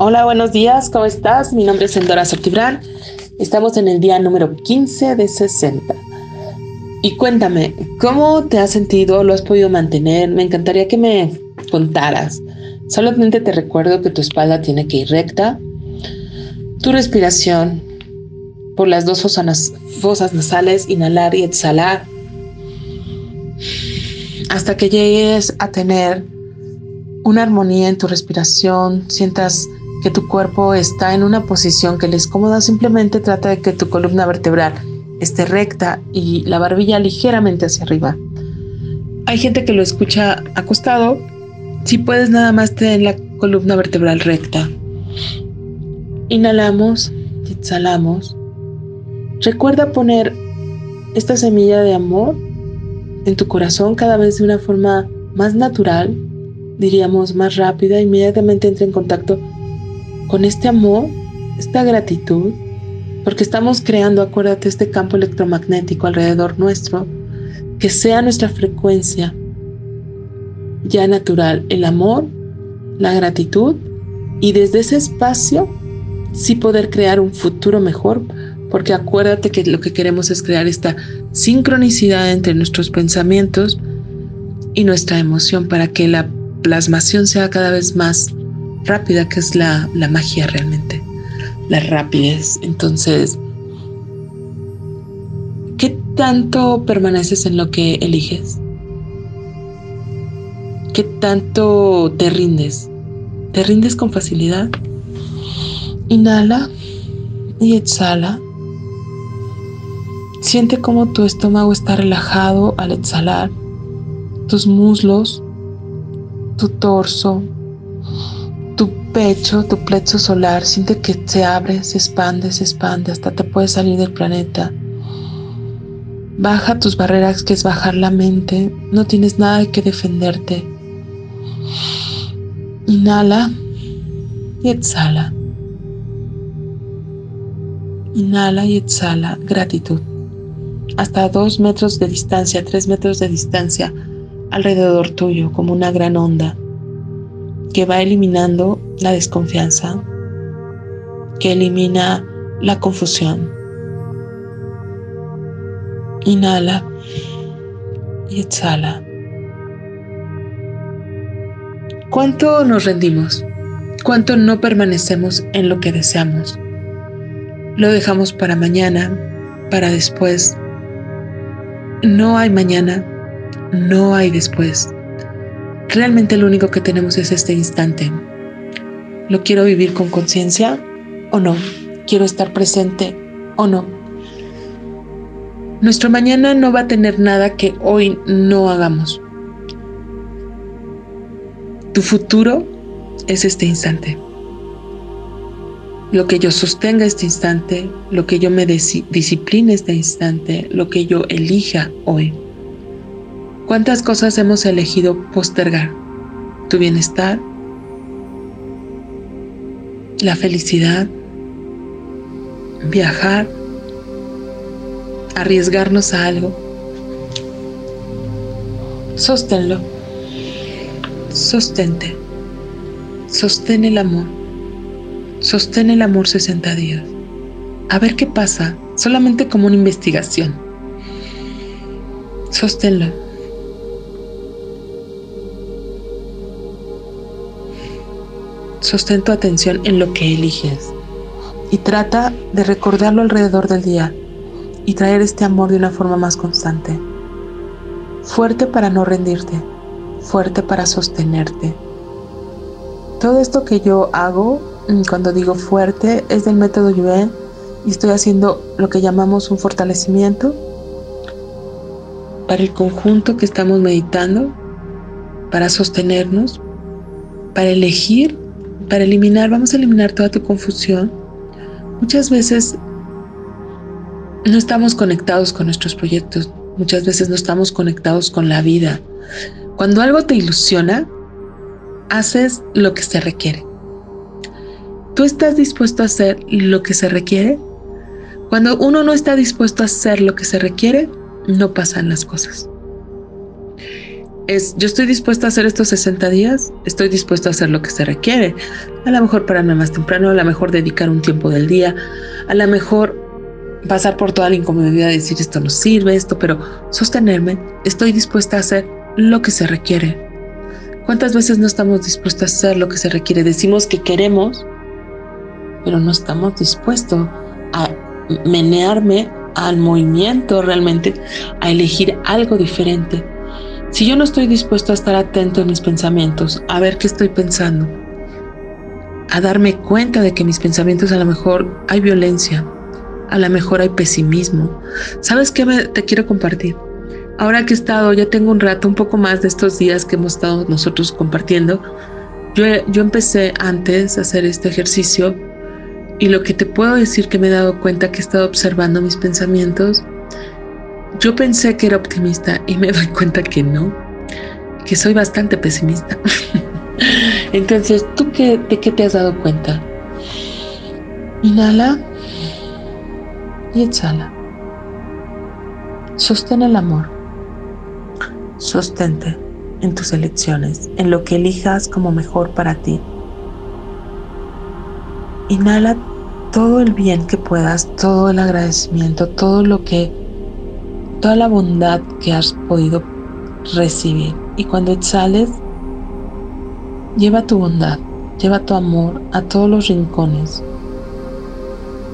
Hola, buenos días, ¿cómo estás? Mi nombre es Endora Sortibran. Estamos en el día número 15 de 60. Y cuéntame, ¿cómo te has sentido? ¿Lo has podido mantener? Me encantaría que me contaras. Solamente te recuerdo que tu espalda tiene que ir recta. Tu respiración por las dos fosas nasales, inhalar y exhalar. Hasta que llegues a tener una armonía en tu respiración, sientas que tu cuerpo está en una posición que le es cómoda, simplemente trata de que tu columna vertebral esté recta y la barbilla ligeramente hacia arriba. Hay gente que lo escucha acostado. Si puedes nada más tener la columna vertebral recta. Inhalamos exhalamos. Recuerda poner esta semilla de amor en tu corazón cada vez de una forma más natural, diríamos más rápida, inmediatamente entra en contacto con este amor, esta gratitud, porque estamos creando, acuérdate, este campo electromagnético alrededor nuestro, que sea nuestra frecuencia ya natural, el amor, la gratitud, y desde ese espacio sí poder crear un futuro mejor, porque acuérdate que lo que queremos es crear esta sincronicidad entre nuestros pensamientos y nuestra emoción para que la plasmación sea cada vez más rápida, que es la, la magia realmente, la rapidez. Entonces, ¿qué tanto permaneces en lo que eliges? ¿Qué tanto te rindes? ¿Te rindes con facilidad? Inhala y exhala. Siente cómo tu estómago está relajado al exhalar, tus muslos, tu torso, pecho, tu plexo solar, siente que se abre, se expande, se expande, hasta te puedes salir del planeta. Baja tus barreras, que es bajar la mente, no tienes nada que defenderte. Inhala y exhala. Inhala y exhala gratitud. Hasta dos metros de distancia, tres metros de distancia alrededor tuyo, como una gran onda que va eliminando la desconfianza, que elimina la confusión. Inhala y exhala. ¿Cuánto nos rendimos? ¿Cuánto no permanecemos en lo que deseamos? Lo dejamos para mañana, para después. No hay mañana, no hay después. Realmente lo único que tenemos es este instante. ¿Lo quiero vivir con conciencia o no? ¿Quiero estar presente o no? Nuestro mañana no va a tener nada que hoy no hagamos. Tu futuro es este instante. Lo que yo sostenga este instante, lo que yo me discipline este instante, lo que yo elija hoy. ¿Cuántas cosas hemos elegido postergar? Tu bienestar, la felicidad, viajar, arriesgarnos a algo. Sosténlo. Sostente. Sostén el amor. Sostén el amor 60 días. A ver qué pasa, solamente como una investigación. Sosténlo. Sostén tu atención en lo que eliges y trata de recordarlo alrededor del día y traer este amor de una forma más constante. Fuerte para no rendirte, fuerte para sostenerte. Todo esto que yo hago mm, cuando digo fuerte es del método Yuen y estoy haciendo lo que llamamos un fortalecimiento para el conjunto que estamos meditando, para sostenernos, para elegir para eliminar, vamos a eliminar toda tu confusión. Muchas veces no estamos conectados con nuestros proyectos, muchas veces no estamos conectados con la vida. Cuando algo te ilusiona, haces lo que se requiere. ¿Tú estás dispuesto a hacer lo que se requiere? Cuando uno no está dispuesto a hacer lo que se requiere, no pasan las cosas. Es, yo estoy dispuesta a hacer estos 60 días, estoy dispuesta a hacer lo que se requiere. A lo mejor pararme más temprano, a lo mejor dedicar un tiempo del día, a lo mejor pasar por toda la incomodidad de decir esto no sirve, esto, pero sostenerme, estoy dispuesta a hacer lo que se requiere. ¿Cuántas veces no estamos dispuestos a hacer lo que se requiere? Decimos que queremos, pero no estamos dispuestos a menearme al movimiento realmente, a elegir algo diferente. Si yo no estoy dispuesto a estar atento a mis pensamientos, a ver qué estoy pensando, a darme cuenta de que mis pensamientos a lo mejor hay violencia, a lo mejor hay pesimismo. ¿Sabes qué te quiero compartir? Ahora que he estado, ya tengo un rato, un poco más de estos días que hemos estado nosotros compartiendo, yo, yo empecé antes a hacer este ejercicio y lo que te puedo decir que me he dado cuenta que he estado observando mis pensamientos, yo pensé que era optimista y me doy cuenta que no, que soy bastante pesimista. Entonces, ¿tú qué, de qué te has dado cuenta? Inhala y exhala. Sostén el amor. Sostente en tus elecciones, en lo que elijas como mejor para ti. Inhala todo el bien que puedas, todo el agradecimiento, todo lo que, toda la bondad que has podido recibir. Y cuando exhales, lleva tu bondad, lleva tu amor a todos los rincones.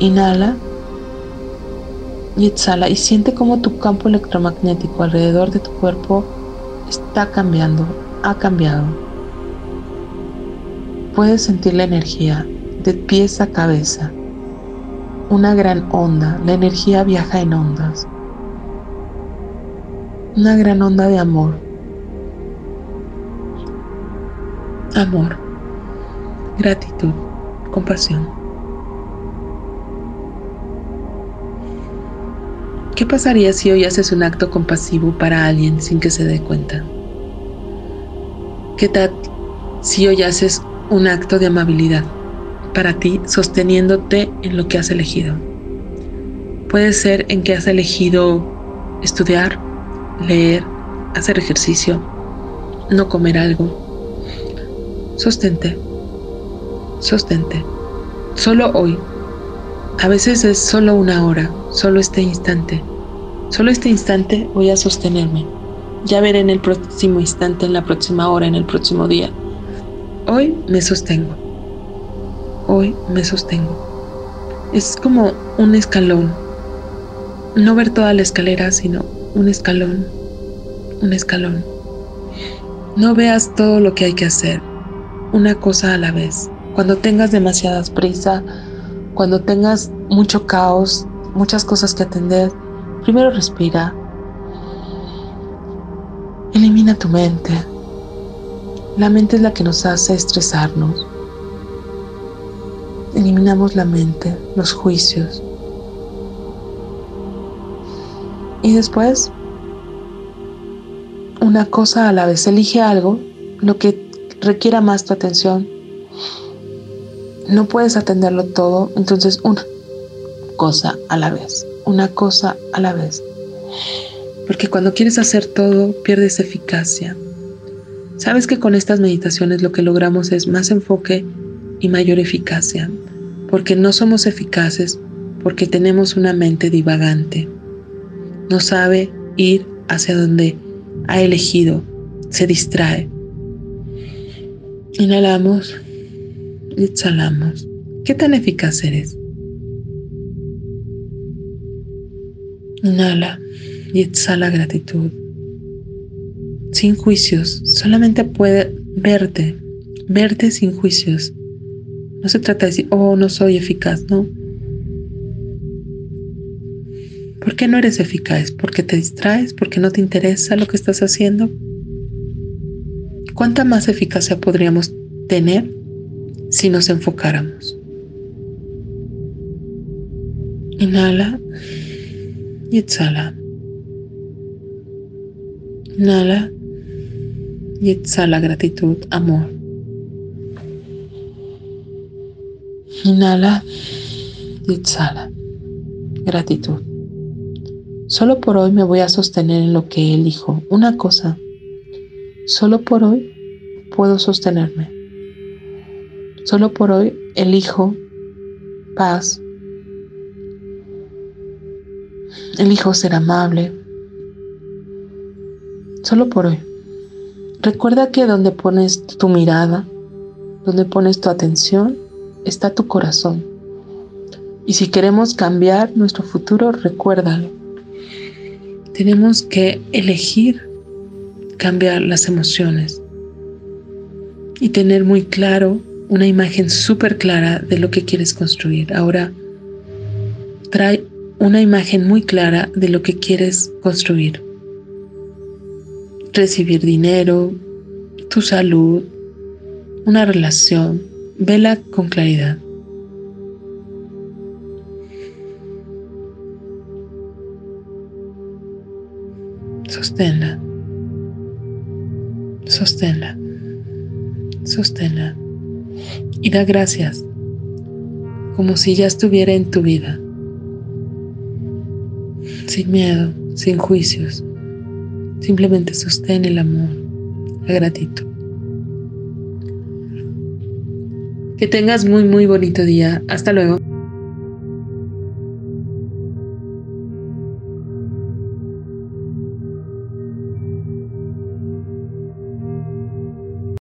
Inhala y exhala y siente como tu campo electromagnético alrededor de tu cuerpo está cambiando, ha cambiado. Puedes sentir la energía de pies a cabeza. Una gran onda, la energía viaja en ondas. Una gran onda de amor. Amor, gratitud, compasión. ¿Qué pasaría si hoy haces un acto compasivo para alguien sin que se dé cuenta? ¿Qué tal si hoy haces un acto de amabilidad? para ti sosteniéndote en lo que has elegido. Puede ser en que has elegido estudiar, leer, hacer ejercicio, no comer algo. Sostente, sostente. Solo hoy. A veces es solo una hora, solo este instante. Solo este instante voy a sostenerme. Ya veré en el próximo instante, en la próxima hora, en el próximo día. Hoy me sostengo hoy me sostengo. Es como un escalón. No ver toda la escalera, sino un escalón, un escalón. No veas todo lo que hay que hacer, una cosa a la vez. Cuando tengas demasiadas prisa, cuando tengas mucho caos, muchas cosas que atender, primero respira. Elimina tu mente. La mente es la que nos hace estresarnos eliminamos la mente, los juicios. Y después, una cosa a la vez, elige algo, lo que requiera más tu atención. No puedes atenderlo todo, entonces una cosa a la vez, una cosa a la vez. Porque cuando quieres hacer todo, pierdes eficacia. Sabes que con estas meditaciones lo que logramos es más enfoque y mayor eficacia, porque no somos eficaces, porque tenemos una mente divagante. No sabe ir hacia donde ha elegido, se distrae. Inhalamos y exhalamos. ¿Qué tan eficaz eres? Inhala y exhala gratitud. Sin juicios, solamente puede verte, verte sin juicios no se trata de decir, oh, no soy eficaz, no. ¿Por qué no eres eficaz? ¿Porque te distraes? ¿Porque no te interesa lo que estás haciendo? ¿Cuánta más eficacia podríamos tener si nos enfocáramos? Inhala y exhala. Inhala y exhala gratitud, amor. Inhala y exhala. Gratitud. Solo por hoy me voy a sostener en lo que elijo. Una cosa. solo por hoy puedo sostenerme. Solo por hoy elijo paz. Elijo ser amable. Solo por hoy. Recuerda que donde pones tu mirada, donde pones tu atención, está tu corazón. Y si queremos cambiar nuestro futuro, recuérdalo. Tenemos que elegir cambiar las emociones y tener muy claro una imagen súper clara de lo que quieres construir. Ahora, trae una imagen muy clara de lo que quieres construir. Recibir dinero, tu salud, una relación, vela con claridad. Sosténla. Sosténla. Sosténla. Y da gracias, como si ya estuviera en tu vida. Sin miedo, sin juicios. Simplemente sostén el amor, la gratitud. Que tengas muy, muy bonito día. Hasta luego.